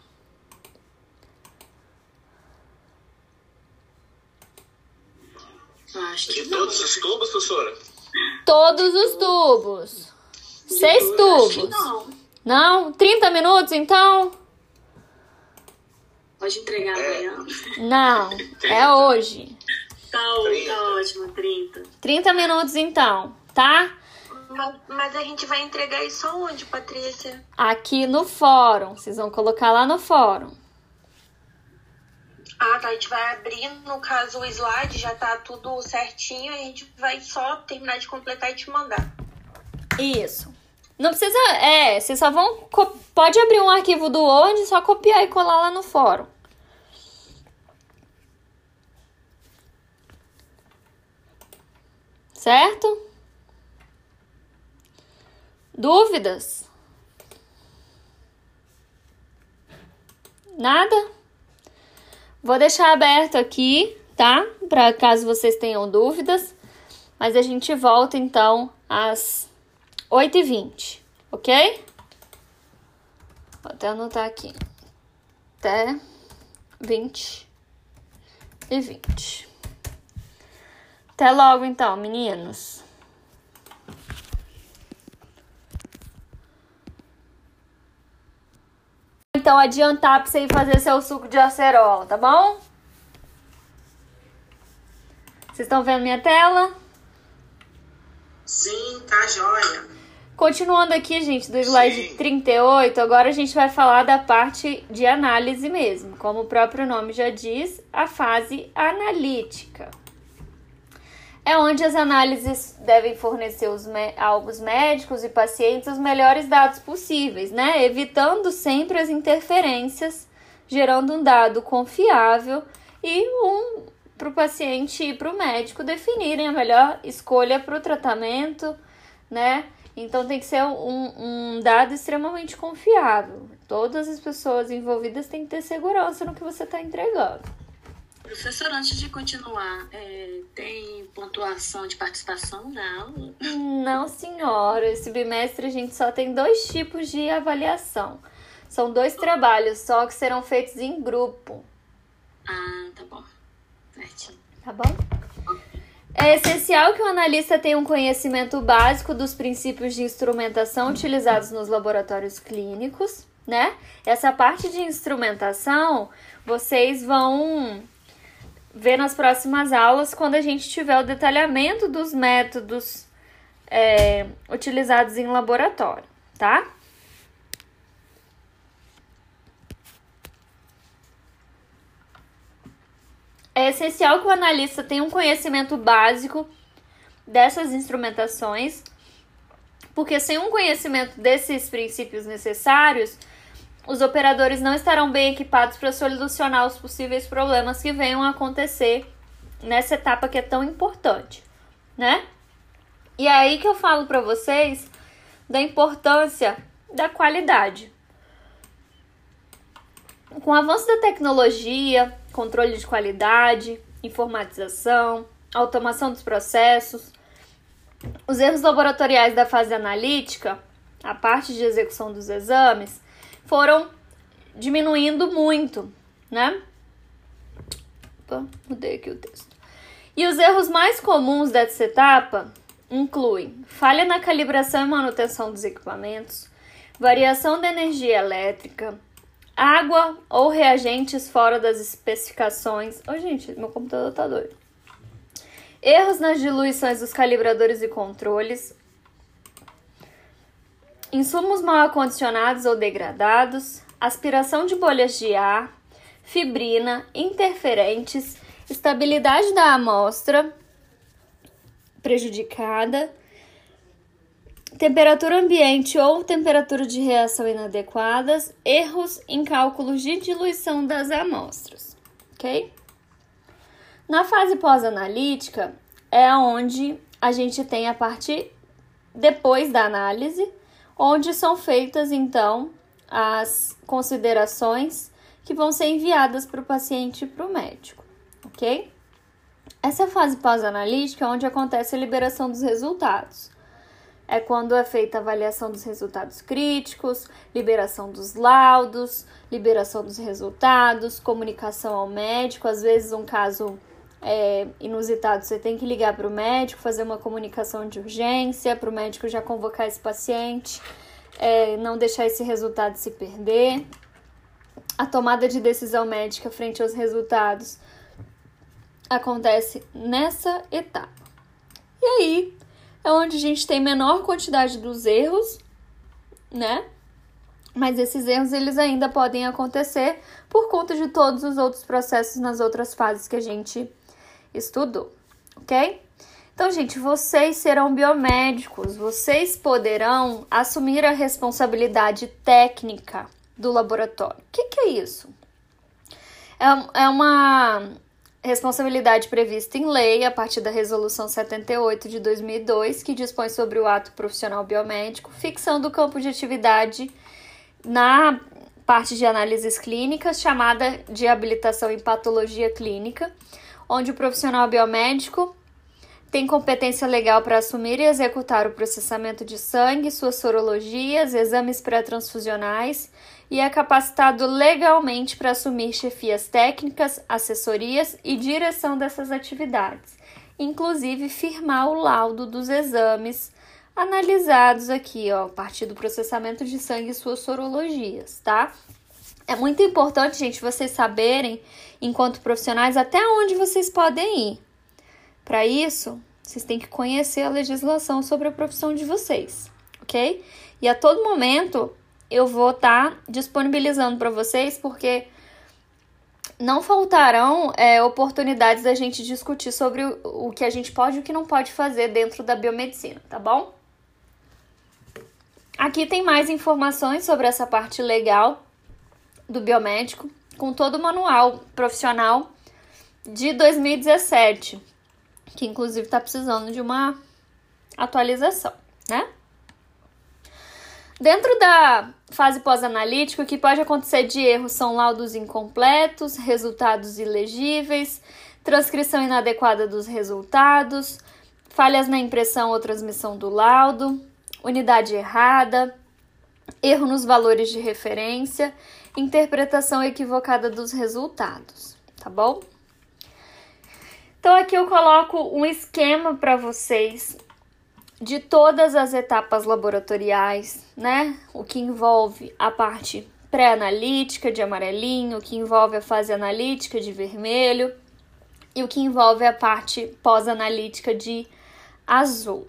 Acho que De todos os tubos, professora? Todos os tubos. Seis tubos. Não. Não? 30 minutos, então? Pode entregar é. amanhã. Não, é hoje. Tá, tá ótimo, 30. 30 minutos então, tá? Mas, mas, a gente vai entregar isso onde, Patrícia? Aqui no fórum. Vocês vão colocar lá no fórum. Ah, tá. A gente vai abrir, no caso, o slide, já tá tudo certinho. A gente vai só terminar de completar e te mandar. Isso. Não precisa. É, vocês só vão. Pode abrir um arquivo do Word, só copiar e colar lá no fórum. Certo? Dúvidas? Nada? Vou deixar aberto aqui, tá? Para caso vocês tenham dúvidas. Mas a gente volta então às 8h20, ok? Vou até anotar aqui. Até 20 e 20. Até logo então, meninos. Então adiantar pra você ir fazer seu suco de acerola, tá bom? Vocês estão vendo minha tela? Sim, tá joia. Continuando aqui, gente, do slide Sim. 38, agora a gente vai falar da parte de análise mesmo. Como o próprio nome já diz, a fase analítica é onde as análises devem fornecer os aos médicos e pacientes os melhores dados possíveis, né? Evitando sempre as interferências, gerando um dado confiável e um para o paciente e para o médico definirem a melhor escolha para o tratamento, né? Então tem que ser um, um dado extremamente confiável. Todas as pessoas envolvidas têm que ter segurança no que você está entregando. Professor, antes de continuar, é, tem pontuação de participação na aula? Não, senhora. Esse bimestre a gente só tem dois tipos de avaliação. São dois trabalhos só que serão feitos em grupo. Ah, tá bom. Certinho. Tá bom? É essencial que o analista tenha um conhecimento básico dos princípios de instrumentação utilizados nos laboratórios clínicos, né? Essa parte de instrumentação vocês vão ver nas próximas aulas quando a gente tiver o detalhamento dos métodos é, utilizados em laboratório, tá? É essencial que o analista tenha um conhecimento básico dessas instrumentações, porque sem um conhecimento desses princípios necessários, os operadores não estarão bem equipados para solucionar os possíveis problemas que venham a acontecer nessa etapa que é tão importante, né? E é aí que eu falo para vocês da importância da qualidade. Com o avanço da tecnologia, controle de qualidade, informatização, automação dos processos, os erros laboratoriais da fase analítica, a parte de execução dos exames, foram diminuindo muito, né? Opa, mudei aqui o texto. E os erros mais comuns dessa etapa incluem falha na calibração e manutenção dos equipamentos, variação da energia elétrica, água ou reagentes fora das especificações. Ô, gente, meu computador tá doido. Erros nas diluições dos calibradores e controles. Insumos mal acondicionados ou degradados. Aspiração de bolhas de ar. Fibrina, interferentes, estabilidade da amostra prejudicada temperatura ambiente ou temperatura de reação inadequadas, erros em cálculos de diluição das amostras, ok? Na fase pós-analítica é onde a gente tem a parte depois da análise, onde são feitas então as considerações que vão ser enviadas para o paciente e para o médico, ok? Essa fase pós-analítica é onde acontece a liberação dos resultados é quando é feita a avaliação dos resultados críticos, liberação dos laudos, liberação dos resultados, comunicação ao médico. Às vezes, um caso é, inusitado, você tem que ligar para o médico, fazer uma comunicação de urgência, para o médico já convocar esse paciente, é, não deixar esse resultado se perder. A tomada de decisão médica frente aos resultados acontece nessa etapa. E aí, é onde a gente tem menor quantidade dos erros, né? Mas esses erros eles ainda podem acontecer por conta de todos os outros processos nas outras fases que a gente estudou, ok? Então, gente, vocês serão biomédicos, vocês poderão assumir a responsabilidade técnica do laboratório. O que, que é isso? É, é uma responsabilidade prevista em lei a partir da Resolução 78 de 2002, que dispõe sobre o ato profissional biomédico, fixando o campo de atividade na parte de análises clínicas, chamada de habilitação em patologia clínica, onde o profissional biomédico tem competência legal para assumir e executar o processamento de sangue, suas sorologias, exames pré-transfusionais e é capacitado legalmente para assumir chefias técnicas, assessorias e direção dessas atividades, inclusive firmar o laudo dos exames analisados aqui, ó, a partir do processamento de sangue e suas sorologias, tá? É muito importante, gente, vocês saberem, enquanto profissionais, até onde vocês podem ir. Para isso, vocês têm que conhecer a legislação sobre a profissão de vocês, ok? E a todo momento eu vou estar tá disponibilizando para vocês, porque não faltarão é, oportunidades da gente discutir sobre o, o que a gente pode e o que não pode fazer dentro da biomedicina, tá bom? Aqui tem mais informações sobre essa parte legal do biomédico, com todo o manual profissional de 2017, que inclusive está precisando de uma atualização, né? Dentro da fase pós-analítica, o que pode acontecer de erro são laudos incompletos, resultados ilegíveis, transcrição inadequada dos resultados, falhas na impressão ou transmissão do laudo, unidade errada, erro nos valores de referência, interpretação equivocada dos resultados, tá bom? Então aqui eu coloco um esquema para vocês de todas as etapas laboratoriais, né? O que envolve a parte pré-analítica de amarelinho, o que envolve a fase analítica de vermelho e o que envolve a parte pós-analítica de azul.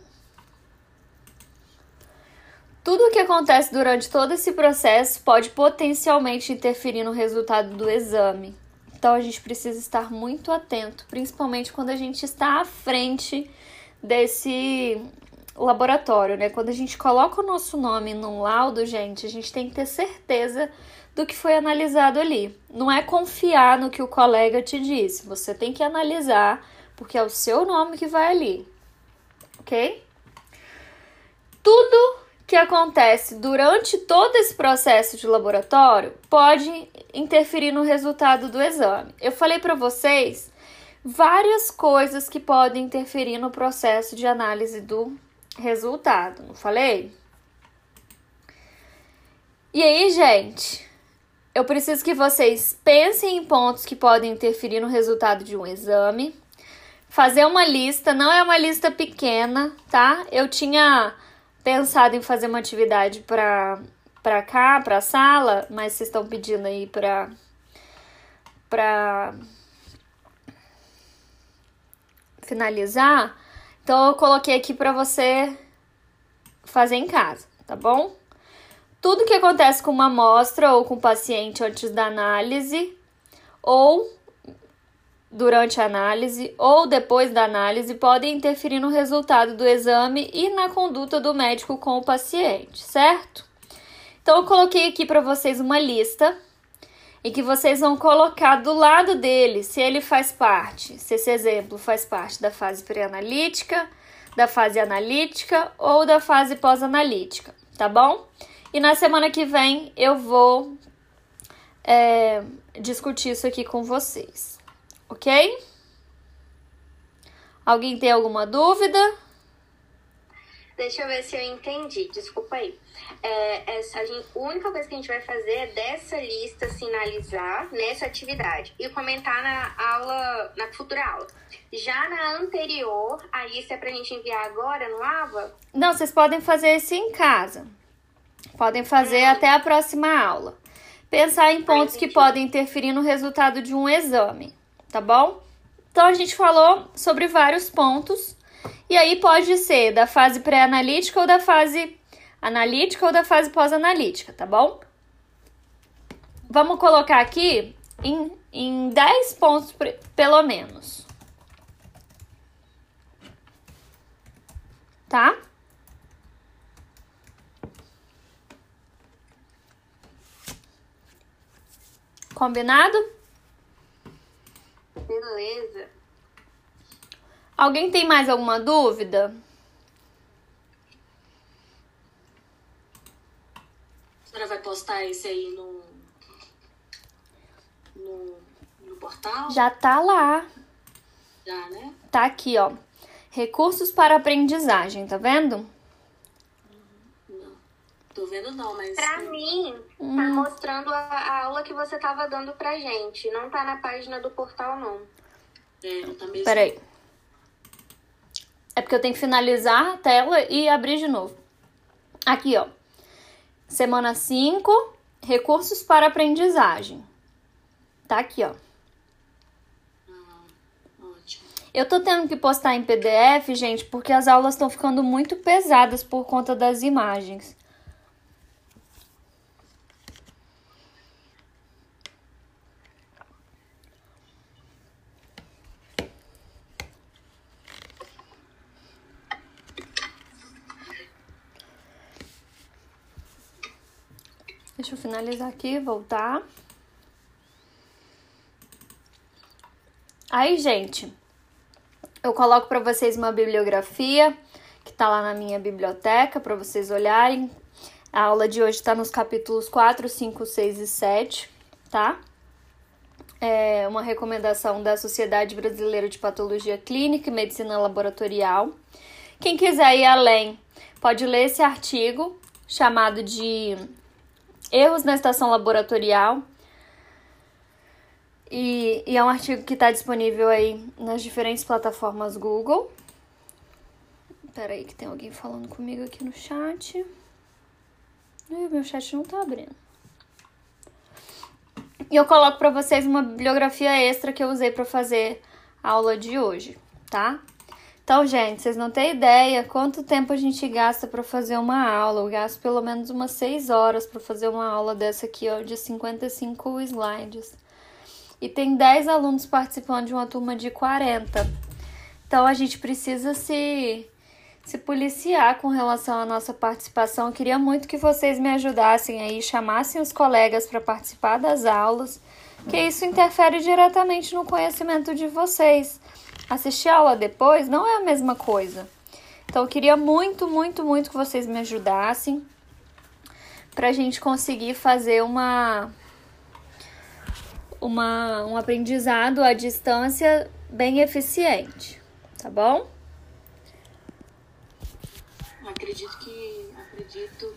Tudo o que acontece durante todo esse processo pode potencialmente interferir no resultado do exame. Então a gente precisa estar muito atento, principalmente quando a gente está à frente desse laboratório, né? Quando a gente coloca o nosso nome num laudo, gente, a gente tem que ter certeza do que foi analisado ali. Não é confiar no que o colega te disse. Você tem que analisar, porque é o seu nome que vai ali. Ok? Tudo que acontece durante todo esse processo de laboratório pode interferir no resultado do exame. Eu falei para vocês várias coisas que podem interferir no processo de análise do resultado, não falei? E aí, gente, eu preciso que vocês pensem em pontos que podem interferir no resultado de um exame. Fazer uma lista, não é uma lista pequena, tá? Eu tinha pensado em fazer uma atividade para para cá, para a sala, mas vocês estão pedindo aí para para finalizar. Então eu coloquei aqui para você fazer em casa, tá bom? Tudo que acontece com uma amostra ou com o paciente antes da análise ou durante a análise ou depois da análise podem interferir no resultado do exame e na conduta do médico com o paciente, certo? Então eu coloquei aqui para vocês uma lista e que vocês vão colocar do lado dele se ele faz parte, se esse exemplo faz parte da fase pré-analítica, da fase analítica ou da fase pós-analítica, tá bom? E na semana que vem eu vou é, discutir isso aqui com vocês, ok? Alguém tem alguma dúvida? Deixa eu ver se eu entendi. Desculpa aí. É, essa, a, gente, a única coisa que a gente vai fazer é dessa lista sinalizar nessa atividade e comentar na aula, na futura aula. Já na anterior, a lista é pra gente enviar agora no AVA? Não, vocês podem fazer isso em casa. Podem fazer Hum. até a próxima aula. Pensar em pontos que entendi. podem interferir no resultado de um exame, tá bom? Então a gente falou sobre vários pontos. E aí pode ser da fase pré-analítica ou da fase analítica ou da fase pós-analítica, tá bom? Vamos colocar aqui em, em 10 pontos pelo menos. Tá? Combinado? Beleza. Alguém tem mais alguma dúvida? A senhora vai postar esse aí no, no, no portal? Já tá lá. Já, né? Tá aqui, ó. Recursos para aprendizagem, tá vendo? Tô vendo não, mas... Pra mim, tá mostrando a, a aula que você tava dando pra gente. Não tá na página do portal, não. É, não tá mesmo. Peraí. É porque eu tenho que finalizar a tela e abrir de novo. Aqui, ó. Semana 5, recursos para aprendizagem. Tá aqui, ó. Ótimo. Eu tô tendo que postar em PDF, gente, porque as aulas estão ficando muito pesadas por conta das imagens. Deixa eu finalizar aqui, voltar. Aí, gente, eu coloco para vocês uma bibliografia que tá lá na minha biblioteca para vocês olharem. A aula de hoje está nos capítulos 4, 5, 6 e 7, tá? É uma recomendação da Sociedade Brasileira de Patologia Clínica e Medicina Laboratorial. Quem quiser ir além, pode ler esse artigo chamado de Erros na Estação Laboratorial. E, e é um artigo que está disponível aí nas diferentes plataformas Google. Peraí, que tem alguém falando comigo aqui no chat. Ih, meu chat não tá abrindo. E eu coloco para vocês uma bibliografia extra que eu usei para fazer a aula de hoje, tá? Então, gente, vocês não têm ideia quanto tempo a gente gasta para fazer uma aula. Eu gasto pelo menos umas 6 horas para fazer uma aula dessa aqui, ó, de 55 slides. E tem 10 alunos participando de uma turma de 40. Então a gente precisa se se policiar com relação à nossa participação. Eu queria muito que vocês me ajudassem aí, chamassem os colegas para participar das aulas, que isso interfere diretamente no conhecimento de vocês. Assistir a aula depois não é a mesma coisa. Então eu queria muito, muito, muito que vocês me ajudassem para a gente conseguir fazer uma uma, um aprendizado à distância bem eficiente, tá bom? Acredito que... Acredito